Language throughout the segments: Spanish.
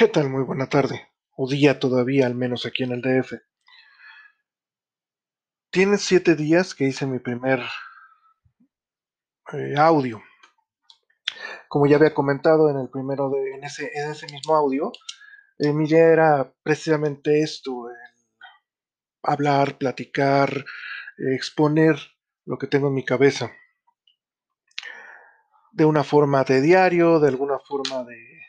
¿Qué tal? Muy buena tarde, o día todavía, al menos aquí en el DF. Tiene siete días que hice mi primer eh, audio. Como ya había comentado en el primero de, en ese, en ese mismo audio, eh, mi idea era precisamente esto, hablar, platicar, exponer lo que tengo en mi cabeza. De una forma de diario, de alguna forma de,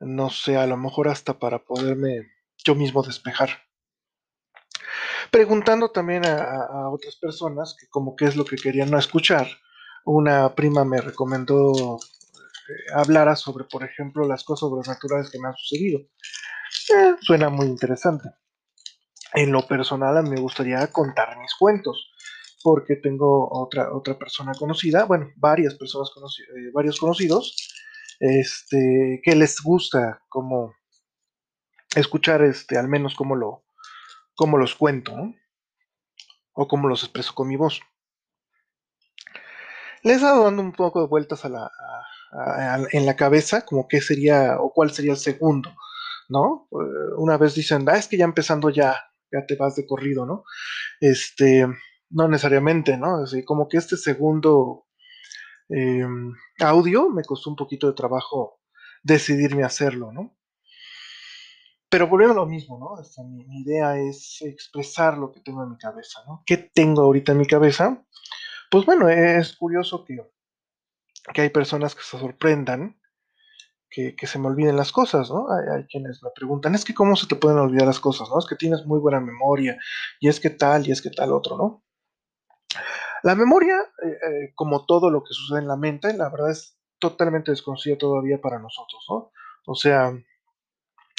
no sé, a lo mejor hasta para poderme yo mismo despejar. Preguntando también a, otras personas que como qué es lo que querían no escuchar. Una prima me recomendó eh, hablara sobre, por ejemplo, las cosas sobrenaturales que me han sucedido. Eh, suena muy interesante. En lo personal, a mí me gustaría contar mis cuentos, porque tengo otra, otra persona conocida, bueno, varias personas conocidas, eh, varios conocidos, este, que les gusta como escuchar este, al menos cómo lo, cómo los cuento, o cómo los expreso con mi voz. Les he dado dando un poco de vueltas a la, en la cabeza, como qué sería o cuál sería el segundo, ¿no? Eh, una vez dicen, ah, es que ya empezando ya, ya te vas de corrido, ¿no? Este, no necesariamente, ¿no? Así como que este segundo Em, audio, me costó un poquito de trabajo decidirme hacerlo, ¿no? Pero volviendo a lo mismo, ¿no? Mi, idea es expresar lo que tengo en mi cabeza, ¿no? ¿Qué tengo ahorita en mi cabeza? Pues bueno, es curioso que, que hay personas que se sorprendan que, se me olviden las cosas, ¿no? Hay, hay, quienes me preguntan, es que cómo se te pueden olvidar las cosas, ¿no? Es que tienes muy buena memoria, y es que tal, y es que tal otro, ¿no? La memoria, eh, eh, como todo lo que sucede en la mente, la verdad es totalmente desconocida todavía para nosotros, ¿no? O sea,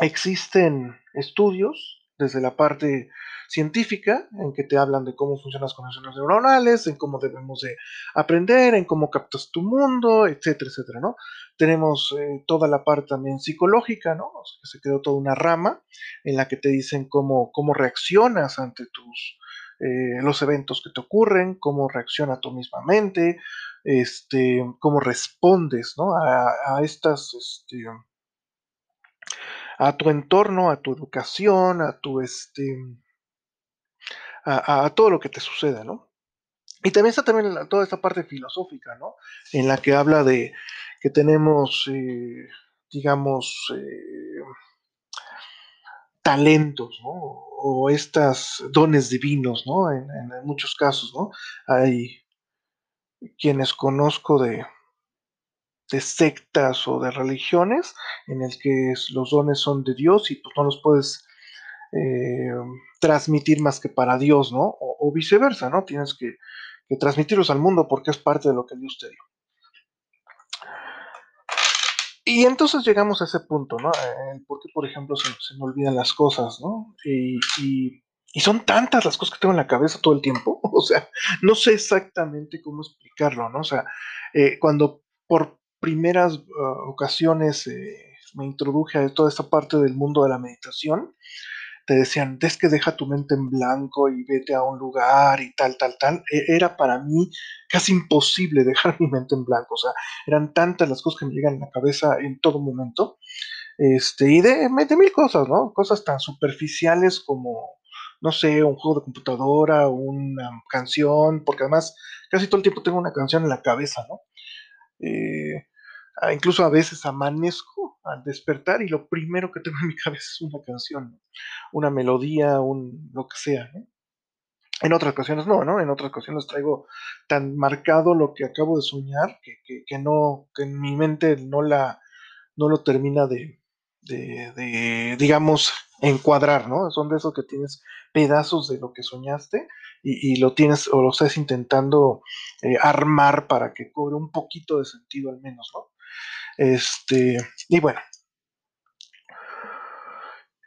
existen estudios desde la parte científica en que te hablan de cómo funcionan las conexiones neuronales, en cómo debemos de aprender, en cómo captas tu mundo, etcétera, etcétera, ¿no? Tenemos eh, toda la parte también psicológica, ¿no? que se creó toda una rama en la que te dicen cómo, cómo reaccionas ante tus eh, los eventos que te ocurren, cómo reacciona tu misma mente, este, cómo respondes a, estas, este, a tu entorno, a tu educación, a tu, este, a, todo lo que te sucede, ¿no? Y también está también toda esta parte filosófica, ¿no? En la que habla de que tenemos, eh, digamos, eh, talentos, ¿no? O estos dones divinos, ¿no? En, muchos casos, ¿no? Hay quienes conozco de, de sectas o de religiones en el que los dones son de Dios y pues no los puedes eh, transmitir más que para Dios, ¿no? O, viceversa, ¿no? Tienes que, que, transmitirlos al mundo porque es parte de lo que Dios te dio. Y entonces llegamos a ese punto, ¿no? Porque, por ejemplo, se, me olvidan las cosas, ¿no? Y, son tantas las cosas que tengo en la cabeza todo el tiempo, o sea, no sé exactamente cómo explicarlo, ¿no? O sea, eh, cuando por primeras uh, ocasiones eh, me introduje a toda esta parte del mundo de la meditación, te decían, es que deja tu mente en blanco y vete a un lugar y tal, tal, tal. E, era para mí casi imposible dejar mi mente en blanco. O sea, eran tantas las cosas que me llegan a la cabeza en todo momento. Este, y de, de mil cosas, ¿no? Cosas tan superficiales como, no sé, un juego de computadora, una canción, porque además casi todo el tiempo tengo una canción en la cabeza, ¿no? Eh, Ah, incluso a veces amanezco al despertar y lo primero que tengo en mi cabeza es una canción, una melodía, un lo que sea. En otras ocasiones no, ¿no? En otras ocasiones traigo tan marcado lo que acabo de soñar que, que, no, que en mi mente no la, no lo termina de, de, digamos, encuadrar, ¿no? Son de esos que tienes pedazos de lo que soñaste y, lo tienes o lo estás intentando eh, armar para que cobre un poquito de sentido al menos, ¿no? Este, y bueno,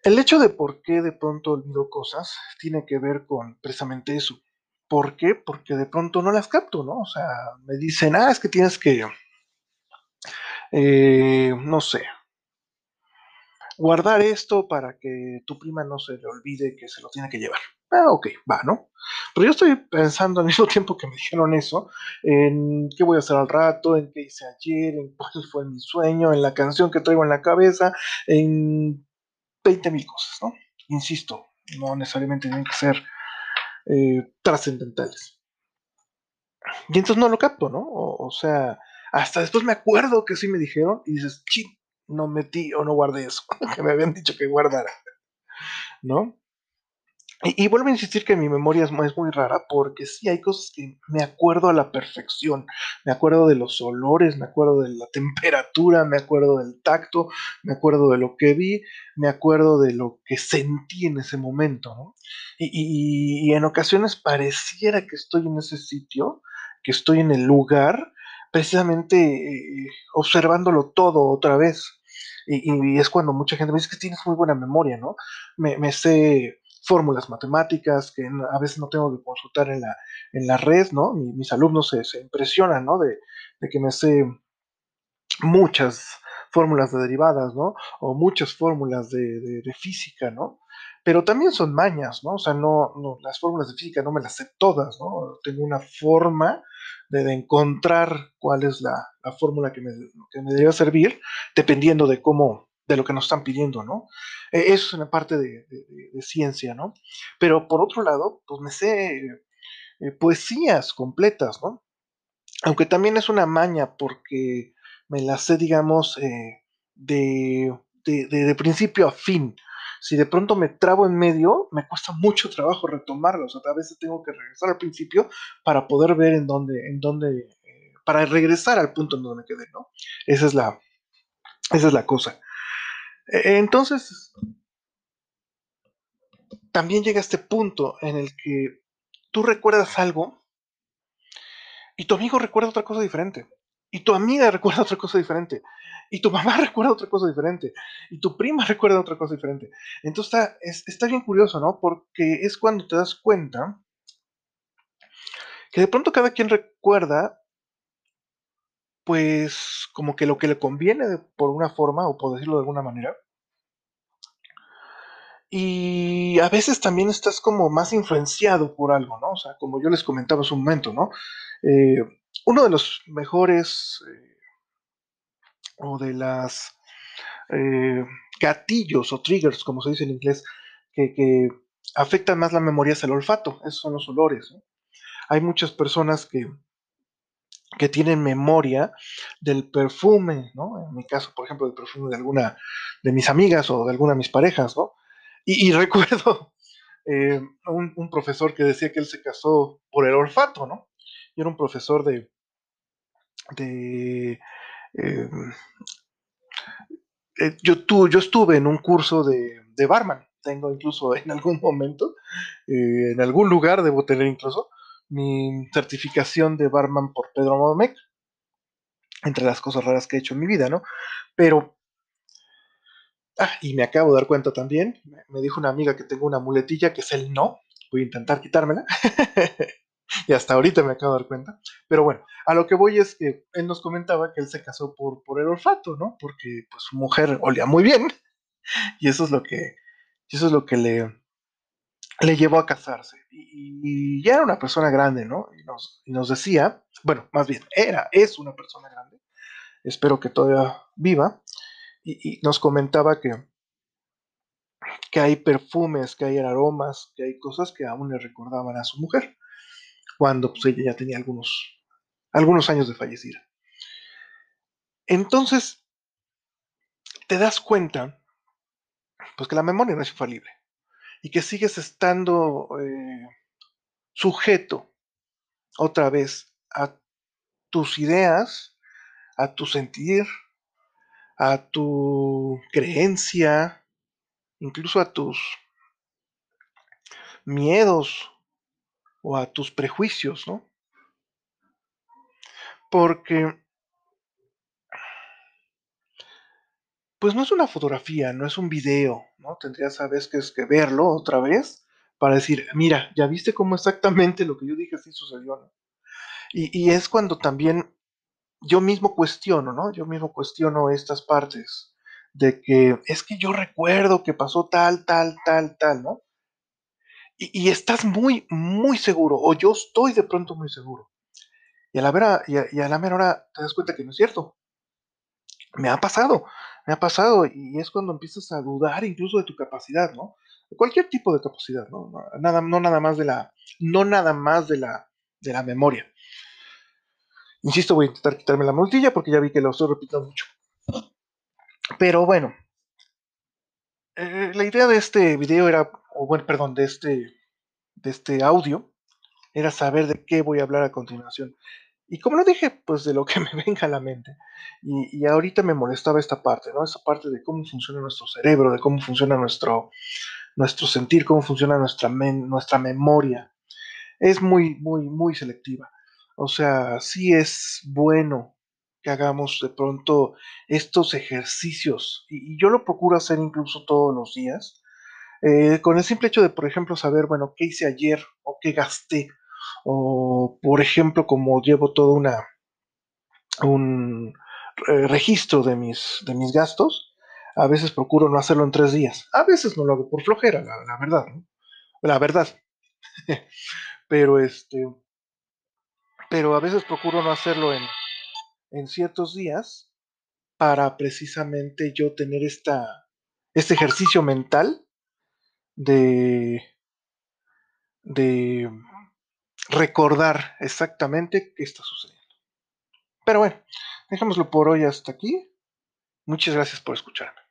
el hecho de por qué de pronto olvido cosas tiene que ver con precisamente eso. ¿Por qué? Porque de pronto no las capto, ¿no? O sea, me dicen, ah, es que tienes que, eh, no sé, guardar esto para que tu prima no se le olvide que se lo tiene que llevar. Ah, ok, va, ¿no? Pero yo estoy pensando al mismo tiempo que me dijeron eso, en qué voy a hacer al rato, en qué hice ayer, en cuál fue mi sueño, en la canción que traigo en la cabeza, en 20 mil cosas, ¿no? Insisto, no necesariamente tienen que ser eh, trascendentales. Y entonces no lo capto, ¿no? O, sea, hasta después me acuerdo que sí me dijeron y dices, ching, no metí o no guardé eso, que me habían dicho que guardara, ¿no? Y, vuelvo a insistir que mi memoria es, muy rara porque sí hay cosas que me acuerdo a la perfección. Me acuerdo de los olores, me acuerdo de la temperatura, me acuerdo del tacto, me acuerdo de lo que vi, me acuerdo de lo que sentí en ese momento. ¿no? Y, en ocasiones pareciera que estoy en ese sitio, que estoy en el lugar, precisamente eh, observándolo todo otra vez. Y, es cuando mucha gente me dice que tienes muy buena memoria, ¿no? Me, me sé fórmulas matemáticas que a veces no tengo que consultar en la, en la red, ¿no? mis alumnos se, impresionan, ¿no? De, que me sé muchas fórmulas de derivadas, ¿no? O muchas fórmulas de, física, ¿no? Pero también son mañas, ¿no? O sea, no, las fórmulas de física no me las sé todas, ¿no? Tengo una forma de, encontrar cuál es la, fórmula que me, que debería servir, dependiendo de cómo, de lo que nos están pidiendo, ¿no? E, eso es una parte de, ciencia, ¿no? Pero por otro lado, pues me sé eh, poesías completas, ¿no? Aunque también es una maña porque me las sé, digamos, eh, de, principio a fin. Si de pronto me trabo en medio, me cuesta mucho trabajo retomarlos. O sea, a veces tengo que regresar al principio para poder ver en dónde, en dónde, eh, para regresar al punto en donde me quedé, ¿no? Esa es la, esa es la cosa. E-, entonces, también llega este punto en el que tú recuerdas algo y tu amigo recuerda otra cosa diferente. Y tu amiga recuerda otra cosa diferente. Y tu mamá recuerda otra cosa diferente. Y tu prima recuerda otra cosa diferente. Entonces está, está bien curioso, ¿no? Porque es cuando te das cuenta que de pronto cada quien recuerda, pues, como que lo que le conviene por una forma, o por decirlo de alguna manera. Y a veces también estás como más influenciado por algo, ¿no? O sea, como yo les comentaba hace un momento, ¿no? Eh, uno de los mejores eh, o de las eh, gatillos o triggers, como se dice en inglés, que, afectan más la memoria es el olfato, esos son los olores. Hay muchas personas que, que tienen memoria del perfume, ¿no? En mi caso, por ejemplo, del perfume de alguna de mis amigas o de alguna de mis parejas, ¿no? Y, recuerdo un, profesor que decía que él se casó por el olfato, ¿no? Y era un profesor de... de eh, eh, yo, yo estuve en un curso de, de, barman, tengo incluso en algún momento, en algún lugar debo tener incluso, mi certificación de barman por Pedro Modemec, entre las cosas raras que he hecho en mi vida, ¿no? Pero Ah, y me acabo de dar cuenta también, me dijo una amiga que tengo una muletilla que es el no, voy a intentar quitármela. y hasta ahorita me acabo de dar cuenta. Pero bueno, a lo que voy es que él nos comentaba que él se casó por, por el olfato, ¿no? Porque pues, su mujer olía muy bien. Y eso es lo que, eso es lo que le, le llevó a casarse. Y, ya era una persona grande, ¿no? Y nos, y nos decía, bueno, más bien, era, es una persona grande. Espero que todavía viva y, nos comentaba que, que hay perfumes, que hay aromas, que hay cosas que aún le recordaban a su mujer, cuando pues, ella ya tenía algunos, algunos años de fallecida. Entonces, te das cuenta, pues que la memoria no es infalible y que sigues estando eh, sujeto otra vez a tus ideas, a tu sentir, a tu creencia, incluso a tus miedos o a tus prejuicios, ¿no? Porque, pues no es una fotografía, no es un video, ¿no? Tendrías a veces que verlo otra vez para decir, mira, ya viste cómo exactamente lo que yo dije sí sucedió, ¿no? Y, y es cuando también yo mismo cuestiono, ¿no? Yo mismo cuestiono estas partes de que es que yo recuerdo que pasó tal, tal, tal, tal, ¿no? Y, estás muy, muy seguro, o yo estoy de pronto muy seguro. Y a la vera, y a, la mera hora te das cuenta que no es cierto. Me ha pasado, me ha pasado, y es cuando empiezas a dudar incluso de tu capacidad, ¿no? De cualquier tipo de capacidad, ¿no? Nada, no nada más de la, no nada más de la, de la memoria. Insisto, voy a intentar quitarme la multilla porque ya vi que lo estoy repitiendo mucho. Pero bueno, eh, la idea de este video era, o bueno, perdón, de este, de este audio, era saber de qué voy a hablar a continuación. Y como lo dije, pues de lo que me venga a la mente. Y, ahorita me molestaba esta parte, ¿no? Esa parte de cómo funciona nuestro cerebro, de cómo funciona nuestro, nuestro sentir, cómo funciona nuestra, nuestra memoria. Es muy, muy, muy selectiva. O sea, sí es bueno que hagamos de pronto estos ejercicios. Y, yo lo procuro hacer incluso todos los días. Eh, con el simple hecho de, por ejemplo, saber, bueno, qué hice ayer o qué gasté. O, por ejemplo, como llevo toda una un eh, registro de mis, de mis gastos, a veces procuro no hacerlo en tres días. A veces no lo hago por flojera, la, verdad. La verdad. Pero este pero a veces procuro no hacerlo en, en ciertos días para precisamente yo tener esta, este ejercicio mental de, de recordar exactamente qué está sucediendo. Pero bueno, dejémoslo por hoy hasta aquí. Muchas gracias por escucharme.